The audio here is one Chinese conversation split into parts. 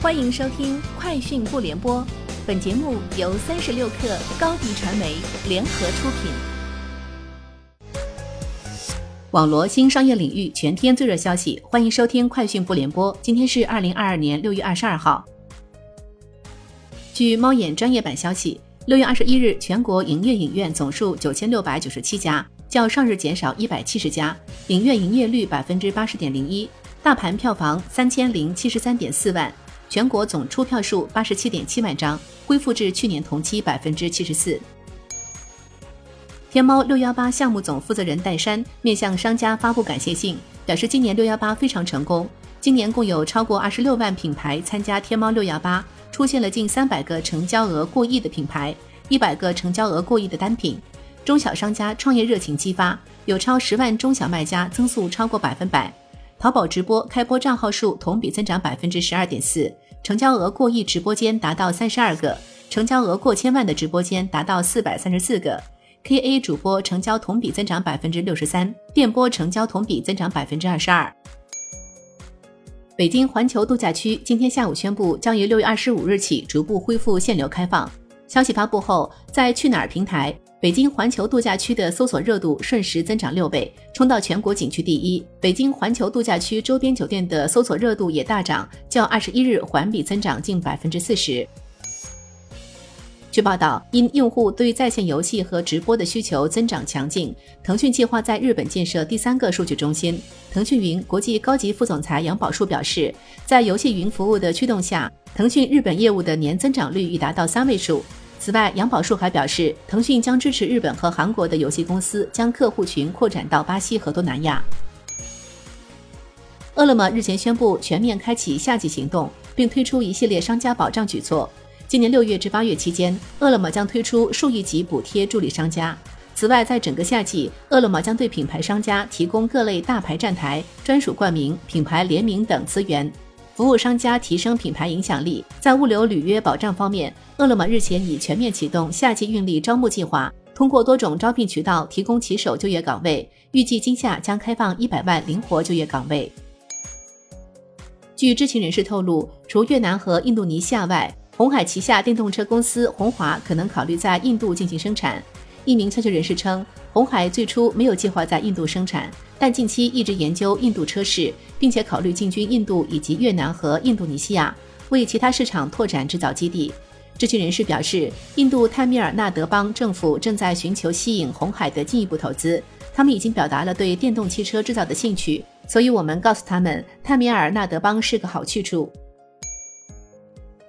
欢迎收听《快讯不联播》，本节目由三十六克高低传媒联合出品。网罗新商业领域全天最热消息，欢迎收听《快讯不联播》。今天是二零二二年六月二十二号。据猫眼专业版消息，六月二十一日，全国营业影院总数九千六百九十七家，较上日减少一百七十家，影院营业率百分之八十点零一，大盘票房三千零七十三点四万。全国总出票数八十七点七万张，恢复至去年同期百分之七十四。天猫六幺八项目总负责人戴珊面向商家发布感谢信，表示今年六幺八非常成功。今年共有超过二十六万品牌参加天猫六幺八，出现了近三百个成交额过亿的品牌，一百个成交额过亿的单品。中小商家创业热情激发，有超十万中小卖家增速超过百分百。淘宝直播开播账号数同比增长百分之十二点四，成交额过亿直播间达到三十二个，成交额过千万的直播间达到四百三十四个。KA 主播成交同比增长百分之六十三，电播成交同比增长百分之二十二。北京环球度假区今天下午宣布，将于六月二十五日起逐步恢复限流开放。消息发布后，在去哪儿平台。北京环球度假区的搜索热度瞬时增长六倍，冲到全国景区第一。北京环球度假区周边酒店的搜索热度也大涨，较二十一日环比增长近百分之四十。据报道，因用户对在线游戏和直播的需求增长强劲，腾讯计划在日本建设第三个数据中心。腾讯云国际高级副总裁杨宝树表示，在游戏云服务的驱动下，腾讯日本业务的年增长率已达到三位数。此外，杨宝树还表示，腾讯将支持日本和韩国的游戏公司将客户群扩展到巴西和东南亚。饿了么日前宣布全面开启夏季行动，并推出一系列商家保障举措。今年六月至八月期间，饿了么将推出数亿级补贴助力商家。此外，在整个夏季，饿了么将对品牌商家提供各类大牌站台、专属冠名、品牌联名等资源。服务商家提升品牌影响力，在物流履约保障方面，饿了么日前已全面启动夏季运力招募计划，通过多种招聘渠道提供骑手就业岗位，预计今夏将开放一百万灵活就业岗位。据知情人士透露，除越南和印度尼西亚外，红海旗下电动车公司红华可能考虑在印度进行生产。一名消息人士称，红海最初没有计划在印度生产。但近期一直研究印度车市，并且考虑进军印度以及越南和印度尼西亚，为其他市场拓展制造基地。知情人士表示，印度泰米尔纳德邦政府正在寻求吸引红海的进一步投资，他们已经表达了对电动汽车制造的兴趣，所以我们告诉他们，泰米尔纳德邦是个好去处。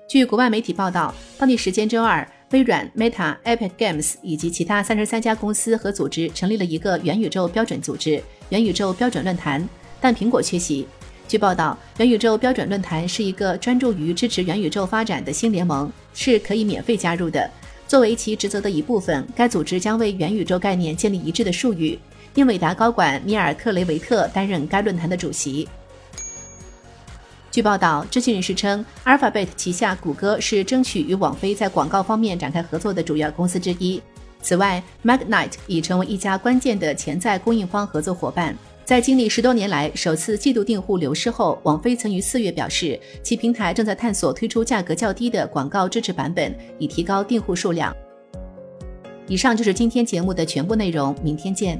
据国外媒体报道，当地时间周二。微软、Meta、Epic Games 以及其他三十三家公司和组织成立了一个元宇宙标准组织——元宇宙标准论坛，但苹果缺席。据报道，元宇宙标准论坛是一个专注于支持元宇宙发展的新联盟，是可以免费加入的。作为其职责的一部分，该组织将为元宇宙概念建立一致的术语。英伟达高管米尔特雷维特担任该论坛的主席。据报道，知情人士称，Alphabet 旗下谷歌是争取与网飞在广告方面展开合作的主要公司之一。此外，Magnite 已成为一家关键的潜在供应方合作伙伴。在经历十多年来首次季度订户流失后，网飞曾于四月表示，其平台正在探索推出价格较低的广告支持版本，以提高订户数量。以上就是今天节目的全部内容，明天见。